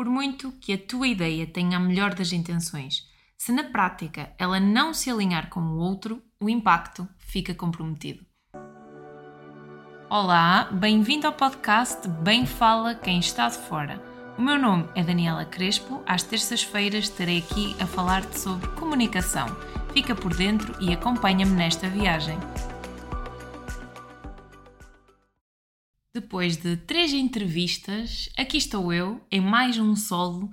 Por muito que a tua ideia tenha a melhor das intenções, se na prática ela não se alinhar com o outro, o impacto fica comprometido. Olá, bem-vindo ao podcast Bem Fala Quem Está de Fora. O meu nome é Daniela Crespo. Às terças-feiras estarei aqui a falar-te sobre comunicação. Fica por dentro e acompanha-me nesta viagem. Depois de três entrevistas, aqui estou eu, em mais um solo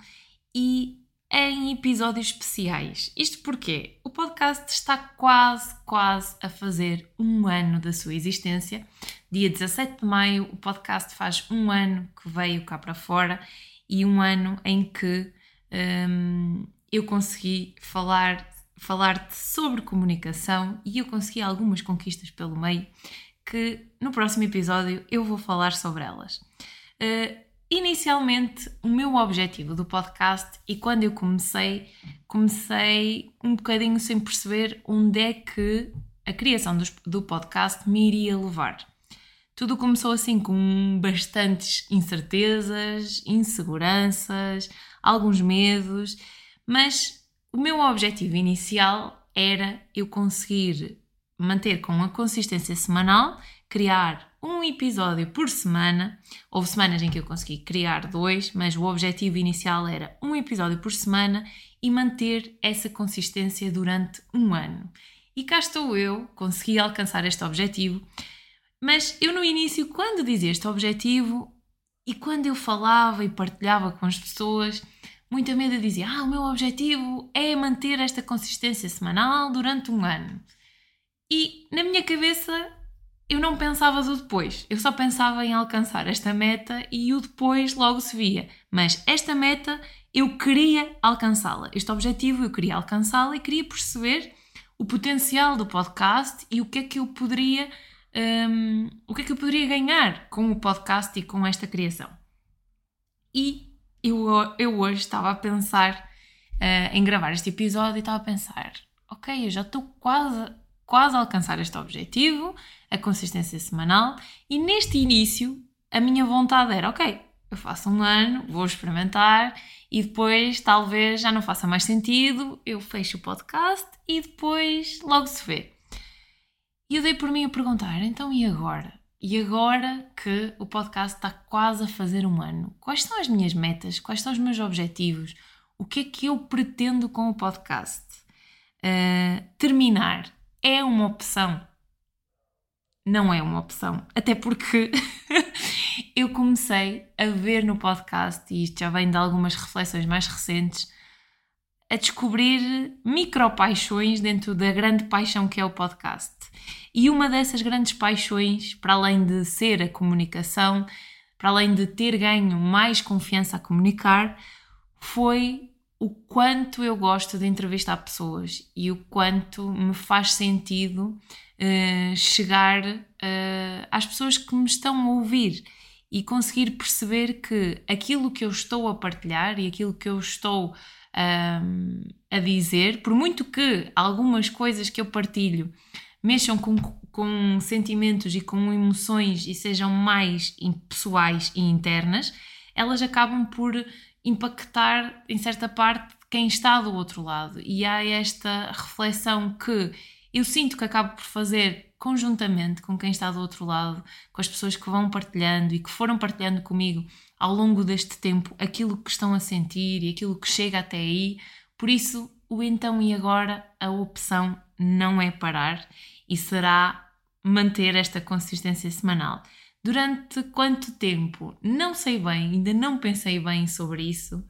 e em episódios especiais. Isto porque o podcast está quase, quase a fazer um ano da sua existência. Dia 17 de maio, o podcast faz um ano que veio cá para fora e um ano em que hum, eu consegui falar falar-te sobre comunicação e eu consegui algumas conquistas pelo meio que no próximo episódio eu vou falar sobre elas. Uh, inicialmente, o meu objetivo do podcast e quando eu comecei, comecei um bocadinho sem perceber onde é que a criação do, do podcast me iria levar. Tudo começou assim com bastantes incertezas, inseguranças, alguns medos, mas o meu objetivo inicial era eu conseguir manter com uma consistência semanal, criar um episódio por semana. Houve semanas em que eu consegui criar dois, mas o objetivo inicial era um episódio por semana e manter essa consistência durante um ano. E cá estou eu, consegui alcançar este objetivo, mas eu no início, quando dizia este objetivo e quando eu falava e partilhava com as pessoas, muita medo dizia: Ah, o meu objetivo é manter esta consistência semanal durante um ano. E na minha cabeça eu não pensava do depois, eu só pensava em alcançar esta meta e o depois logo se via. Mas esta meta eu queria alcançá-la, este objetivo eu queria alcançá-la e queria perceber o potencial do podcast e o que é que eu poderia um, o que é que eu poderia ganhar com o podcast e com esta criação. E eu, eu hoje estava a pensar uh, em gravar este episódio e estava a pensar, ok, eu já estou quase quase alcançar este objetivo, a consistência semanal, e neste início a minha vontade era: ok, eu faço um ano, vou experimentar e depois talvez já não faça mais sentido, eu fecho o podcast e depois logo se vê. E eu dei por mim a perguntar: então e agora? E agora que o podcast está quase a fazer um ano, quais são as minhas metas? Quais são os meus objetivos? O que é que eu pretendo com o podcast? Uh, terminar é uma opção. Não é uma opção. Até porque eu comecei a ver no podcast, e isto já vem de algumas reflexões mais recentes, a descobrir micro-paixões dentro da grande paixão que é o podcast. E uma dessas grandes paixões, para além de ser a comunicação, para além de ter ganho mais confiança a comunicar, foi o quanto eu gosto de entrevistar pessoas e o quanto me faz sentido uh, chegar uh, às pessoas que me estão a ouvir e conseguir perceber que aquilo que eu estou a partilhar e aquilo que eu estou a dizer, por muito que algumas coisas que eu partilho mexam com, com sentimentos e com emoções e sejam mais pessoais e internas, elas acabam por impactar em certa parte quem está do outro lado. E há esta reflexão que eu sinto que acabo por fazer conjuntamente com quem está do outro lado, com as pessoas que vão partilhando e que foram partilhando comigo ao longo deste tempo aquilo que estão a sentir e aquilo que chega até aí. Por isso, o então e agora, a opção não é parar e será manter esta consistência semanal. Durante quanto tempo? Não sei bem, ainda não pensei bem sobre isso,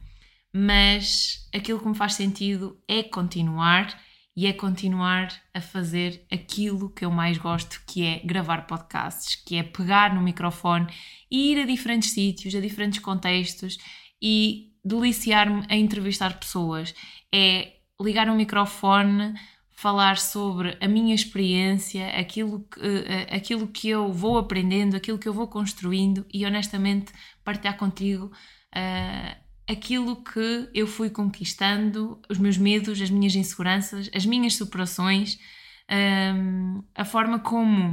mas aquilo que me faz sentido é continuar e é continuar a fazer aquilo que eu mais gosto, que é gravar podcasts, que é pegar no microfone e ir a diferentes sítios, a diferentes contextos e deliciar-me a entrevistar pessoas. É ligar um microfone falar sobre a minha experiência, aquilo que, uh, aquilo que eu vou aprendendo, aquilo que eu vou construindo e honestamente partilhar contigo uh, aquilo que eu fui conquistando, os meus medos, as minhas inseguranças, as minhas superações, um, a forma como,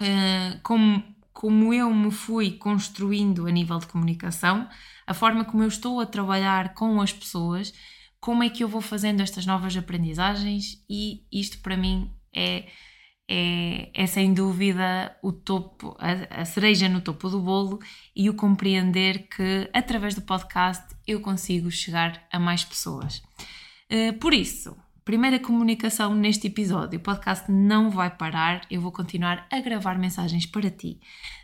uh, como, como eu me fui construindo a nível de comunicação, a forma como eu estou a trabalhar com as pessoas, como é que eu vou fazendo estas novas aprendizagens e isto para mim é, é, é sem dúvida o topo, a, a cereja no topo do bolo e o compreender que através do podcast eu consigo chegar a mais pessoas. Uh, por isso, primeira comunicação neste episódio. O podcast não vai parar, eu vou continuar a gravar mensagens para ti.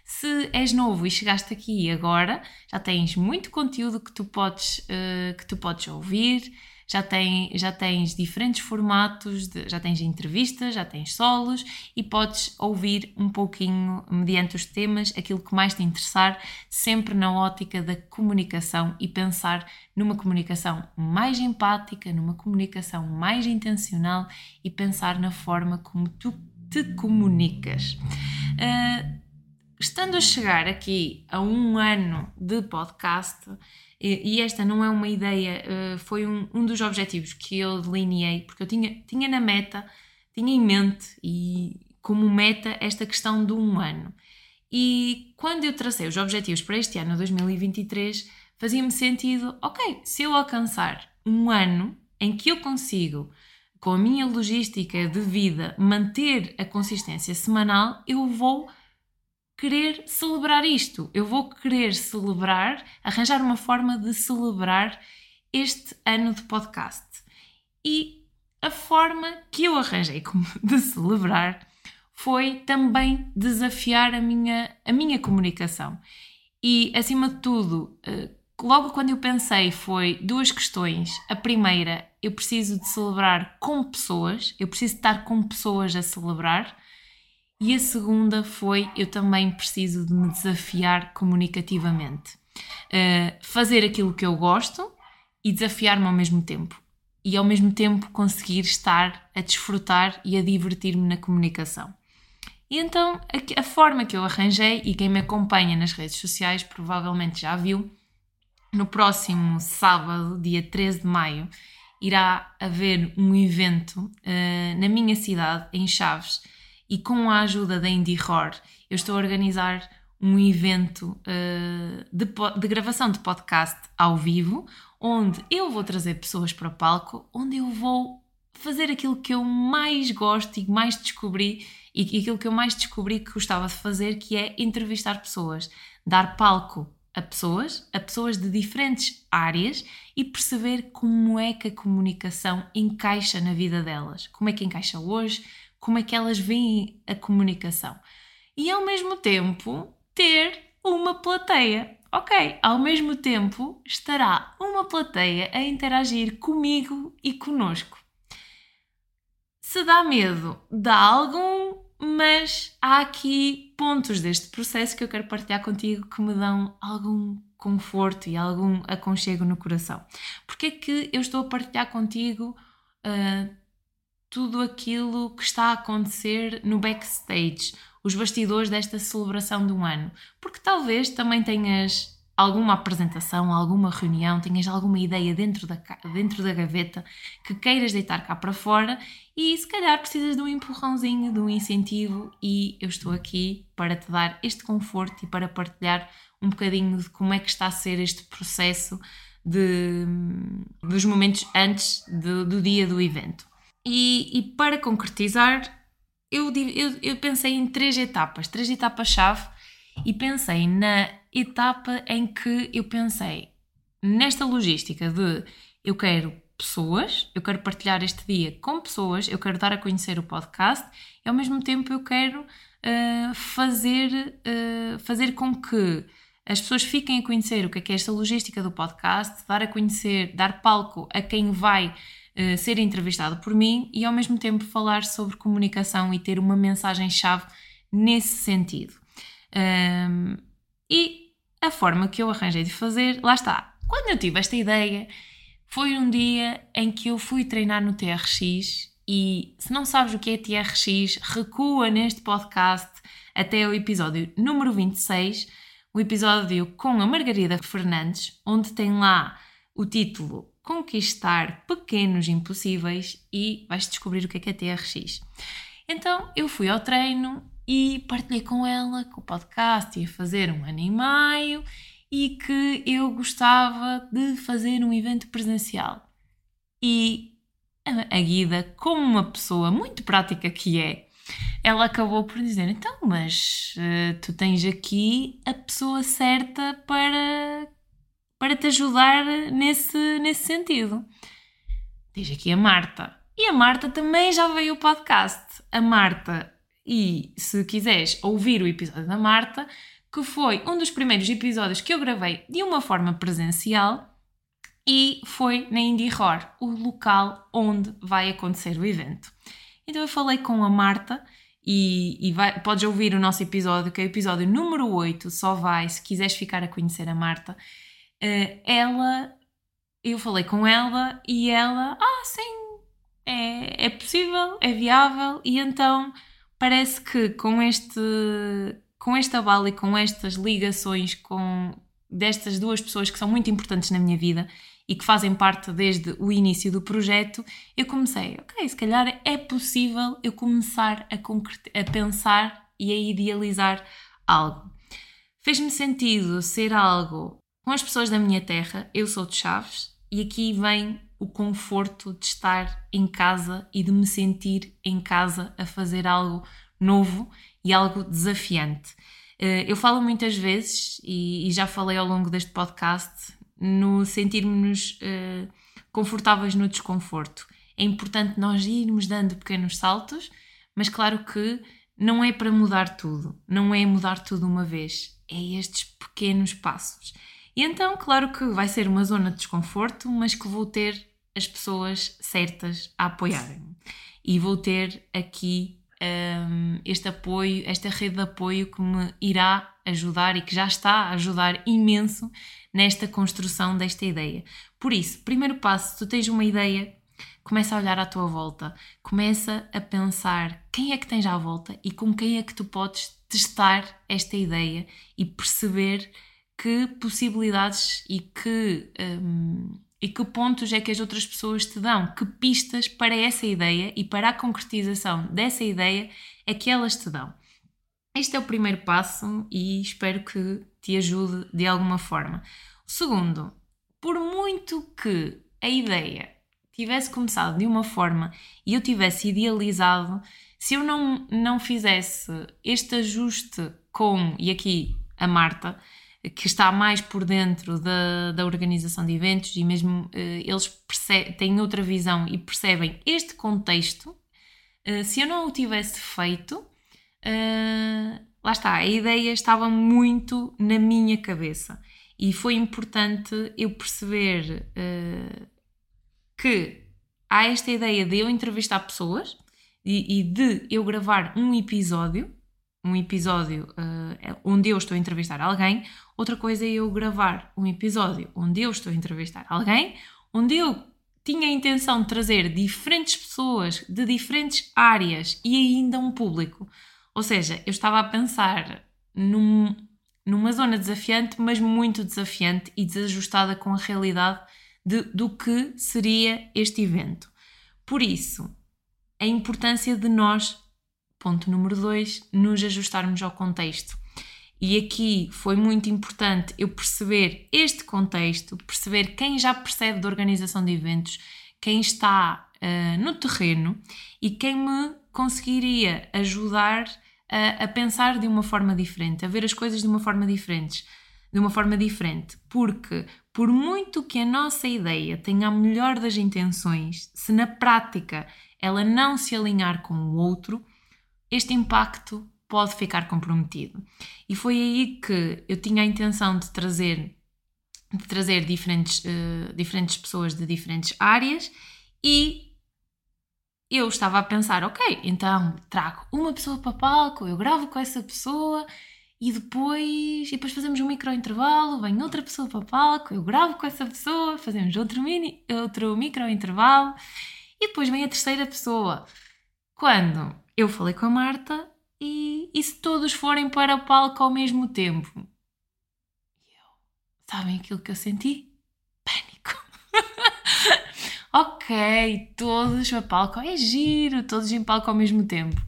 Se és novo e chegaste aqui agora, já tens muito conteúdo que tu podes, uh, que tu podes ouvir já, tem, já tens diferentes formatos, de, já tens entrevistas, já tens solos e podes ouvir um pouquinho, mediante os temas, aquilo que mais te interessar, sempre na ótica da comunicação e pensar numa comunicação mais empática, numa comunicação mais intencional e pensar na forma como tu te comunicas. Uh, estando a chegar aqui a um ano de podcast, e, esta não é uma ideia, uh, foi um, um dos objetivos que eu delineei, porque eu tinha, tinha na meta, tinha em mente e como meta esta questão do um ano. E quando eu tracei os objetivos para este ano, 2023, fazia-me sentido, ok, se eu alcançar um ano em que eu consigo, com a minha logística de vida, manter a consistência semanal, eu vou querer celebrar isto. Eu vou querer celebrar, arranjar uma forma de celebrar este ano de podcast. E a forma que eu arranjei de celebrar foi também desafiar a minha, a minha comunicação. E, acima de tudo, eh, logo quando eu pensei, foi duas questões. A primeira, eu preciso de celebrar com pessoas, eu preciso estar com pessoas a celebrar. E a segunda foi: eu também preciso de me desafiar comunicativamente. Uh, fazer aquilo que eu gosto e desafiar-me ao mesmo tempo. E ao mesmo tempo conseguir estar a desfrutar e a divertir-me na comunicação. E então a, a, forma que eu arranjei, e quem me acompanha nas redes sociais provavelmente já viu, no próximo sábado, dia 13 de maio, irá haver um evento uh, na minha cidade, em Chaves, e com a ajuda da Indie Horror, eu estou a organizar um evento uh, de, de, gravação de podcast ao vivo, onde eu vou trazer pessoas para o palco, onde eu vou fazer aquilo que eu mais gosto e mais descobri e aquilo que eu mais descobri que gostava de fazer, que é entrevistar pessoas, dar palco a pessoas, a pessoas de diferentes áreas e perceber como é que a comunicação encaixa na vida delas, como é que encaixa hoje, como é que elas veem a comunicação. E ao mesmo tempo ter uma plateia. Ok, ao mesmo tempo estará uma plateia a interagir comigo e conosco. Se dá medo, dá algum, mas há aqui pontos deste processo que eu quero partilhar contigo que me dão algum conforto e algum aconchego no coração. Porque é que eu estou a partilhar contigo uh, tudo aquilo que está a acontecer no backstage, os bastidores desta celebração um ano. Porque talvez também tenhas alguma apresentação, alguma reunião, tenhas alguma ideia dentro da, dentro da gaveta que queiras deitar cá para fora e se calhar precisas de um empurrãozinho, de um incentivo e eu estou aqui para te dar este conforto e para partilhar um bocadinho de como é que está a ser este processo de, dos momentos antes do dia do evento. E, e para concretizar, eu, eu, eu pensei em três etapas, três etapas-chave, e pensei na etapa em que eu pensei nesta logística de eu quero pessoas, eu quero partilhar este dia com pessoas, eu quero dar a conhecer o podcast e ao mesmo tempo eu quero uh, fazer, uh, fazer com que as pessoas fiquem a conhecer o que é, que é esta logística do podcast, dar a conhecer, dar palco a quem vai eh, ser entrevistado por mim e ao mesmo tempo falar sobre comunicação e ter uma mensagem-chave nesse sentido. Um, e a forma que eu arranjei de fazer, lá está. Quando eu tive esta ideia, foi um dia em que eu fui treinar no TRX e se não sabes o que é TRX, recua neste podcast até o episódio número 26, o episódio com a Margarida Fernandes, onde tem lá o título conquistar pequenos impossíveis e vais descobrir o que é que é TRX. Então eu fui ao treino e partilhei com ela que o podcast ia fazer um ano e meio e que eu gostava de fazer um evento presencial. E a Guida, como uma pessoa muito prática que é, ela acabou por dizer: então, mas uh, tu tens aqui a pessoa certa para, para te ajudar nesse, nesse sentido. Tens aqui a Marta. E a Marta também já veio o podcast. A Marta, e se quiseres ouvir o episódio da Marta, que foi um dos primeiros episódios que eu gravei de uma forma presencial e foi na Indie Horror, o local onde vai acontecer o evento. Então eu falei com a Marta e, e vai, podes ouvir o nosso episódio, que é o episódio número 8, só vai se quiseres ficar a conhecer a Marta. Uh, ela, eu falei com ela e ela, ah, sim, é, é possível, é viável, e então parece que com este com este abalo e com estas ligações com destas duas pessoas que são muito importantes na minha vida e que fazem parte desde o início do projeto, eu comecei, ok, se calhar é possível eu começar a, a pensar e a idealizar algo. Fez-me sentido ser algo com as pessoas da minha terra, eu sou de Chaves, e aqui vem o conforto de estar em casa e de me sentir em casa a fazer algo novo e algo desafiante. Eh, eu falo muitas vezes, e já falei ao longo deste podcast, no sentirmos uh, confortáveis no desconforto. É importante nós irmos dando pequenos saltos, mas claro que não é para mudar tudo, não é mudar tudo uma vez, é estes pequenos passos. E então, claro que vai ser uma zona de desconforto, mas que vou ter as pessoas certas a apoiarem-me. E vou ter aqui um, este apoio, esta rede de apoio que me irá ajudar e que já está a ajudar imenso nesta construção desta ideia. Por isso, primeiro passo, tu tens uma ideia, começa a olhar à tua volta, começa a pensar quem é que tens à volta e com quem é que tu podes testar esta ideia e perceber que possibilidades e que um, e que pontos é que as outras pessoas te dão, que pistas para essa ideia e para a concretização dessa ideia é que elas te dão. Este é o primeiro passo e espero que te ajude de alguma forma. Segundo, por muito que a ideia tivesse começado de uma forma e eu tivesse idealizado, se eu não, não fizesse este ajuste com, e aqui a Marta, que está mais por dentro da, da organização de eventos e mesmo uh, eles têm outra visão e percebem este contexto, uh, se eu não o tivesse feito, uh, lá está, a ideia estava muito na minha cabeça. E foi importante eu perceber que há esta ideia de eu entrevistar pessoas e, e de eu gravar um episódio um episódio uh, onde eu estou a entrevistar alguém, outra coisa é eu gravar um episódio onde eu estou a entrevistar alguém, onde eu tinha a intenção de trazer diferentes pessoas de diferentes áreas e ainda um público. Ou seja, eu estava a pensar num, numa zona desafiante, mas muito desafiante e desajustada com a realidade de, do que seria este evento. Por isso, a importância de nós Ponto número dois, nos ajustarmos ao contexto. E aqui foi muito importante eu perceber este contexto, perceber quem já percebe da organização de eventos, quem está uh, no terreno e quem me conseguiria ajudar a, a, pensar de uma forma diferente, a ver as coisas de uma forma diferente, de uma forma diferente, porque por muito que a nossa ideia tenha a melhor das intenções, se na prática ela não se alinhar com o outro, este impacto pode ficar comprometido. E foi aí que eu tinha a intenção de trazer, de trazer diferentes, uh, diferentes pessoas de diferentes áreas e eu estava a pensar, ok, então trago uma pessoa para palco, eu gravo com essa pessoa e depois, e depois fazemos um micro intervalo, vem outra pessoa para palco, eu gravo com essa pessoa, fazemos outro, mini, outro micro intervalo e depois vem a terceira pessoa. Quando eu falei com a Marta e, e se todos forem para o palco ao mesmo tempo? Eu, sabem aquilo que eu senti? Pânico. ok, todos para palco, é giro, todos em palco ao mesmo tempo.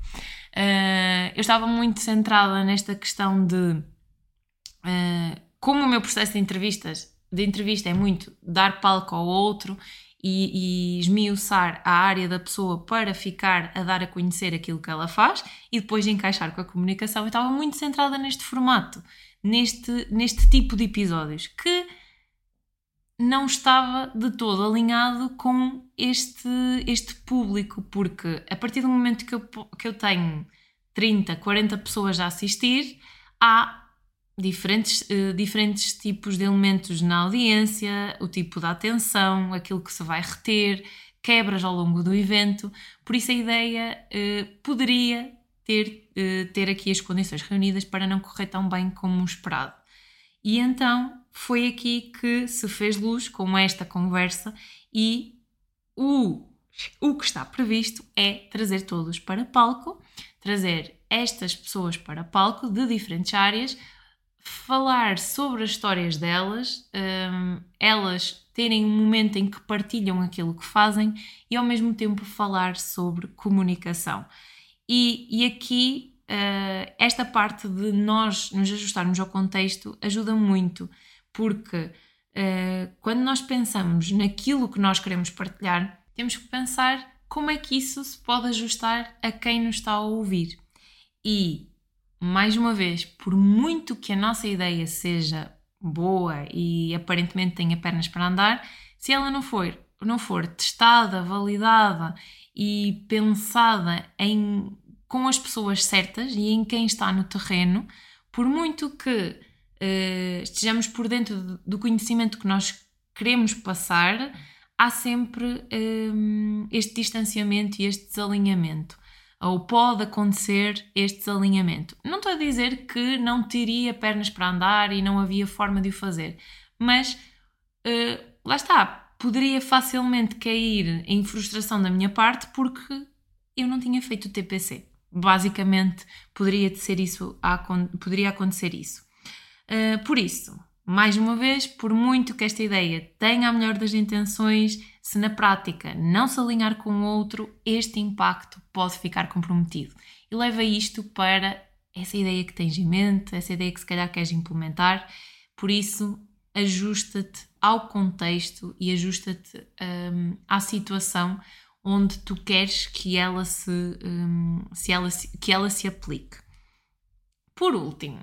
Uh, eu estava muito centrada nesta questão de uh, como o meu processo de entrevistas, de entrevista é muito dar palco ao outro e, e esmiuçar a área da pessoa para ficar a dar a conhecer aquilo que ela faz e depois de encaixar com a comunicação, eu estava muito centrada neste formato, neste, neste tipo de episódios, que não estava de todo alinhado com este, este público, porque a partir do momento que eu, que eu tenho 30, 40 pessoas a assistir, há diferentes, uh, diferentes tipos de elementos na audiência, o tipo de atenção, aquilo que se vai reter, quebras ao longo do evento. Por isso, a ideia uh, poderia ter, uh, ter aqui as condições reunidas para não correr tão bem como esperado. E então foi aqui que se fez luz com esta conversa e o, o que está previsto é trazer todos para palco, trazer estas pessoas para palco de diferentes áreas, falar sobre as histórias delas, um, elas terem um momento em que partilham aquilo que fazem e ao mesmo tempo falar sobre comunicação. E, e aqui uh, esta parte de nós nos ajustarmos ao contexto ajuda muito porque uh, quando nós pensamos naquilo que nós queremos partilhar, temos que pensar como é que isso se pode ajustar a quem nos está a ouvir. E, mais uma vez, por muito que a nossa ideia seja boa e aparentemente tenha pernas para andar, se ela não for, não for testada, validada e pensada em, com as pessoas certas e em quem está no terreno, por muito que uh, estejamos por dentro do conhecimento que nós queremos passar, há sempre um, eh, este distanciamento e este desalinhamento. Ou pode acontecer este desalinhamento. Não estou a dizer que não teria pernas para andar e não havia forma de o fazer, mas uh, lá está, poderia facilmente cair em frustração da minha parte porque eu não tinha feito o TPC. Basicamente, poderia ser isso, poderia acontecer isso. Uh, por isso, mais uma vez, por muito que esta ideia tenha a melhor das intenções, se na prática não se alinhar com o outro, este impacto pode ficar comprometido. E leva isto para essa ideia que tens em mente, essa ideia que se calhar queres implementar. Por isso, ajusta-te ao contexto e ajusta-te um, à situação onde tu queres que ela se, um, se ela se, que ela se aplique. Por último,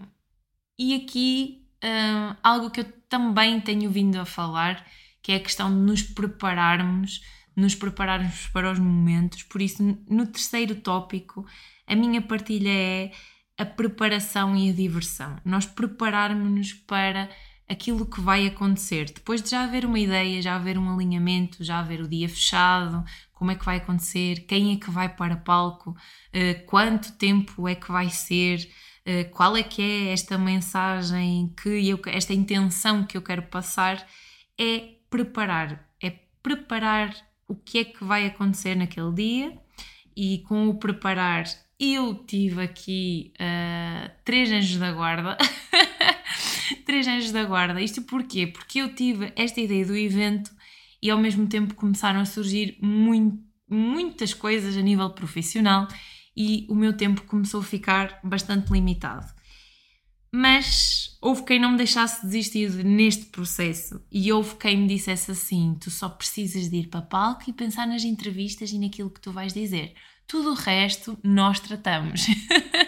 e aqui uh, algo que eu também tenho vindo a falar, que é a questão de nos prepararmos, nos prepararmos para os momentos. Por isso, no terceiro tópico, a minha partilha é a preparação e a diversão. Nós prepararmos-nos para aquilo que vai acontecer. Depois de já haver uma ideia, já haver um alinhamento, já haver o dia fechado, como é que vai acontecer, quem é que vai para palco, uh, quanto tempo é que vai ser, eh, qual é que é esta mensagem que eu, esta intenção que eu quero passar, é preparar, é preparar o que é que vai acontecer naquele dia e com o preparar eu tive aqui uh, três anjos da guarda. três anjos da guarda. Isto porquê? Porque eu tive esta ideia do evento e ao mesmo tempo começaram a surgir muito, muitas coisas a nível profissional e o meu tempo começou a ficar bastante limitado. Mas houve quem não me deixasse desistir neste processo e houve quem me dissesse assim: tu só precisas de ir para palco e pensar nas entrevistas e naquilo que tu vais dizer. Tudo o resto nós tratamos.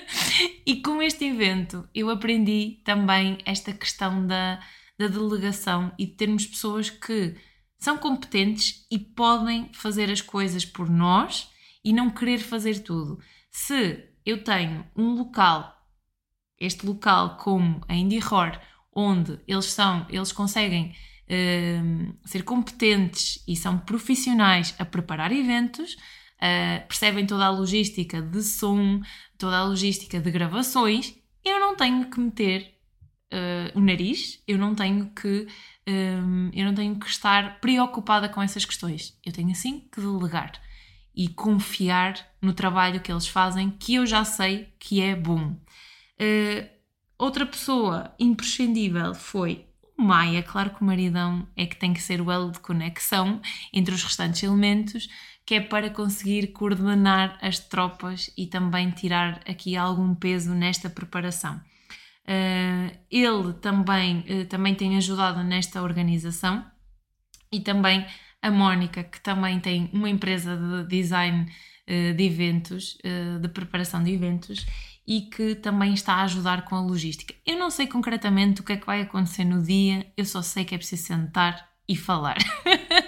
e com este evento eu aprendi também esta questão da, da delegação e de termos pessoas que são competentes e podem fazer as coisas por nós e não querer fazer tudo. Se eu tenho um local, este local como a Indie Horror, onde eles são, eles conseguem uh, ser competentes e são profissionais a preparar eventos, uh, percebem toda a logística de som, toda a logística de gravações, eu não tenho que meter uh, o nariz, eu não tenho que um, eu não tenho que estar preocupada com essas questões. Eu tenho assim que delegar e confiar no trabalho que eles fazem, que eu já sei que é bom. Uh, outra pessoa imprescindível foi o Maia. Claro que o maridão é que tem que ser o elo de conexão entre os restantes elementos, que é para conseguir coordenar as tropas e também tirar aqui algum peso nesta preparação. Uh, ele também, uh, também tem ajudado nesta organização e também a Mónica, que também tem uma empresa de design de eventos, de preparação de eventos e que também está a ajudar com a logística. Eu não sei concretamente o que é que vai acontecer no dia, eu só sei que é preciso sentar e falar.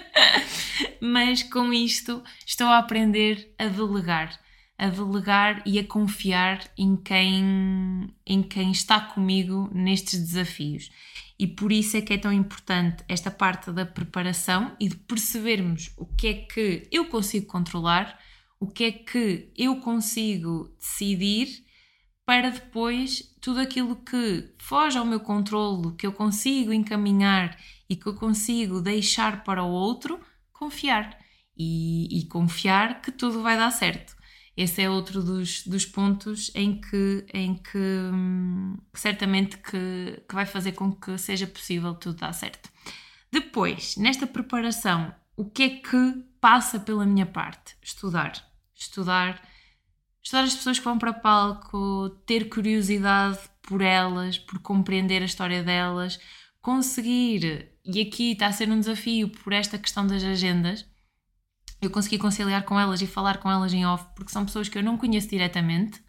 Mas com isto estou a aprender a delegar a delegar e a confiar em quem, em quem está comigo nestes desafios. E por isso é que é tão importante esta parte da preparação e de percebermos o que é que eu consigo controlar, o que é que eu consigo decidir, para depois tudo aquilo que foge ao meu controlo, que eu consigo encaminhar e que eu consigo deixar para o outro, confiar. E, e confiar que tudo vai dar certo esse é outro dos, dos pontos em que, em que hum, certamente que, que vai fazer com que seja possível tudo dar certo. Depois, nesta preparação, o que é que passa pela minha parte? Estudar. Estudar. Estudar as pessoas que vão para palco, ter curiosidade por elas, por compreender a história delas, conseguir, e aqui está a ser um desafio por esta questão das agendas, eu consegui conciliar com elas e falar com elas em off, porque são pessoas que eu não conheço diretamente,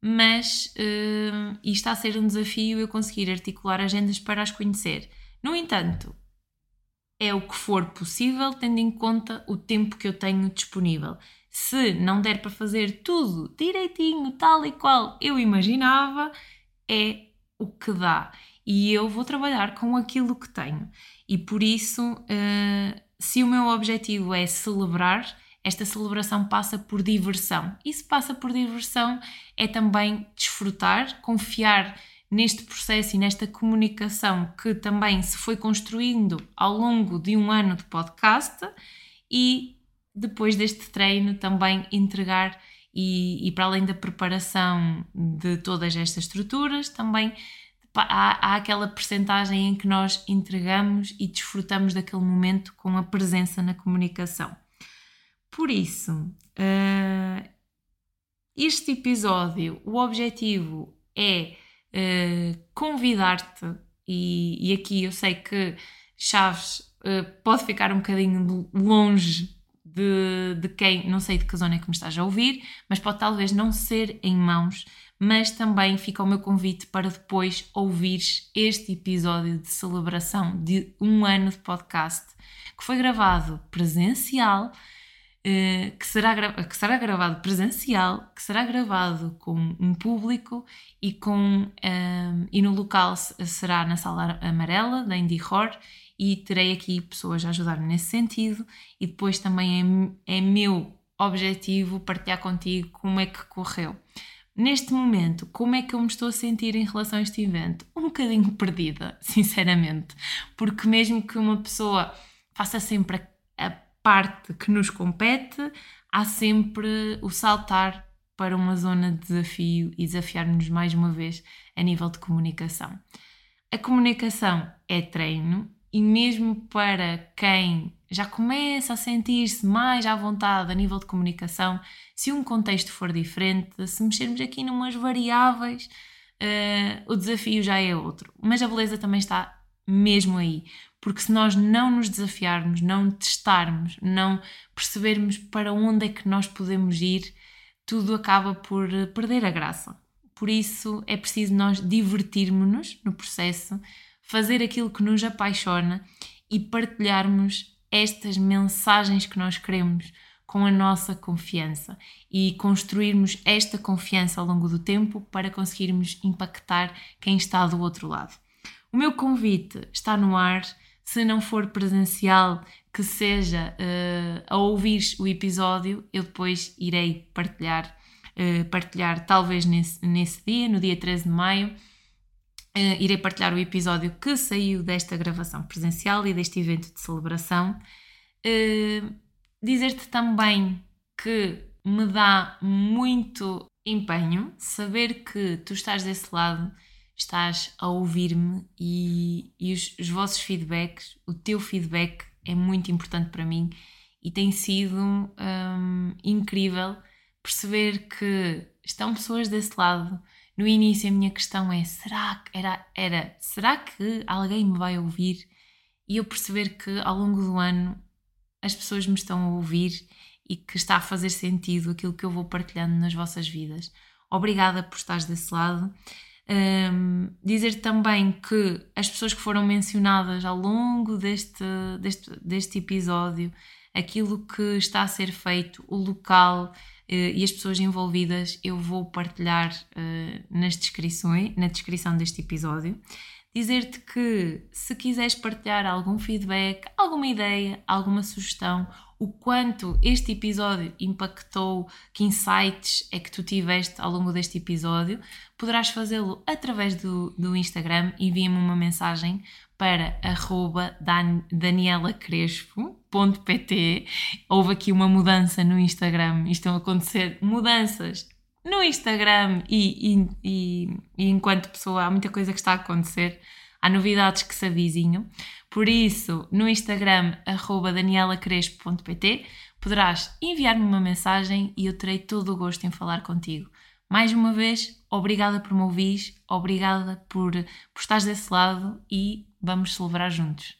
mas uh, e está a ser um desafio eu conseguir articular agendas para as conhecer. No entanto, é o que for possível, tendo em conta o tempo que eu tenho disponível. Se não der para fazer tudo direitinho, tal e qual eu imaginava, é o que dá. E eu vou trabalhar com aquilo que tenho. E por isso. Uh, se o meu objetivo é celebrar, esta celebração passa por diversão. E se passa por diversão, é também desfrutar, confiar neste processo e nesta comunicação que também se foi construindo ao longo de um ano de podcast e depois deste treino também entregar e, e para além da preparação de todas estas estruturas, também há, há aquela percentagem em que nós entregamos e desfrutamos daquele momento com a presença na comunicação. Por isso, uh, este episódio, o objetivo é uh, convidar-te, e, e, aqui eu sei que Chaves uh, pode ficar um bocadinho longe de, de quem, não sei de que zona é que me estás a ouvir, mas pode talvez não ser em mãos mas também fica o meu convite para depois ouvires este episódio de celebração de um ano de podcast que foi gravado presencial, eh, que será, que será gravado presencial, que será gravado com um público e, com, eh, e no local será na sala amarela da Indie Horror e terei aqui pessoas a ajudar-me nesse sentido e depois também é, é meu objetivo partilhar contigo como é que correu. Neste momento, como é que eu me estou a sentir em relação a este evento? Um bocadinho perdida, sinceramente, porque mesmo que uma pessoa faça sempre a, a parte que nos compete, há sempre o saltar para uma zona de desafio e desafiar-nos mais uma vez a nível de comunicação. A comunicação é treino e mesmo para quem já começa a sentir-se mais à vontade a nível de comunicação, se um contexto for diferente, se mexermos aqui numas variáveis, uh, o desafio já é outro. Mas a beleza também está mesmo aí, porque se nós não nos desafiarmos, não testarmos, não percebermos para onde é que nós podemos ir, tudo acaba por perder a graça. Por isso é preciso nós divertirmos-nos no processo, fazer aquilo que nos apaixona e partilharmos estas mensagens que nós queremos com a nossa confiança e construirmos esta confiança ao longo do tempo para conseguirmos impactar quem está do outro lado. O meu convite está no ar, se não for presencial, que seja uh, a ouvir o episódio, eu depois irei partilhar, uh, partilhar talvez nesse, nesse dia, no dia 13 de maio, Uh, irei partilhar o episódio que saiu desta gravação presencial e deste evento de celebração. Uh, Dizer-te também que me dá muito empenho saber que tu estás desse lado, estás a ouvir-me e, e os, os vossos feedbacks, o teu feedback é muito importante para mim e tem sido um, incrível perceber que estão pessoas desse lado No início a minha questão é: será que era, era será que alguém me vai ouvir? E eu perceber que ao longo do ano as pessoas me estão a ouvir e que está a fazer sentido aquilo que eu vou partilhando nas vossas vidas. Obrigada por estares desse lado. Um, dizer também que as pessoas que foram mencionadas ao longo deste, deste, deste episódio, aquilo que está a ser feito, o local e as pessoas envolvidas, eu vou partilhar uh, nas descrições, na descrição deste episódio. Dizer-te que se quiseres partilhar algum feedback, alguma ideia, alguma sugestão o quanto este episódio impactou, que insights é que tu tiveste ao longo deste episódio, poderás fazê-lo através do, do Instagram. Envia-me uma mensagem para arroba danielacrespo.pt Houve aqui uma mudança no Instagram, estão a acontecer mudanças no Instagram e, e, e, e enquanto pessoa há muita coisa que está a acontecer, há novidades que se avizinham. Por isso, no Instagram, danielacrespo.pt, poderás enviar-me uma mensagem e eu terei todo o gosto em falar contigo. Mais uma vez, obrigada por me ouvir, obrigada por, por estares desse lado e vamos celebrar juntos.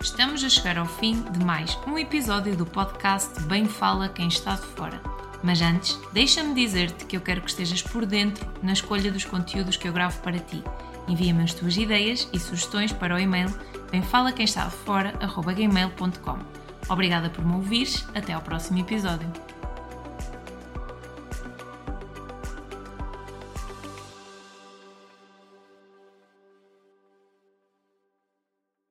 Estamos a chegar ao fim de mais um episódio do podcast Bem Fala Quem Está de Fora. Mas antes, deixa-me dizer-te que eu quero que estejas por dentro na escolha dos conteúdos que eu gravo para ti Envia-me as tuas ideias e sugestões para o e-mail bemfalaquemestadefora.gmail.com Obrigada por me ouvires, até ao próximo episódio.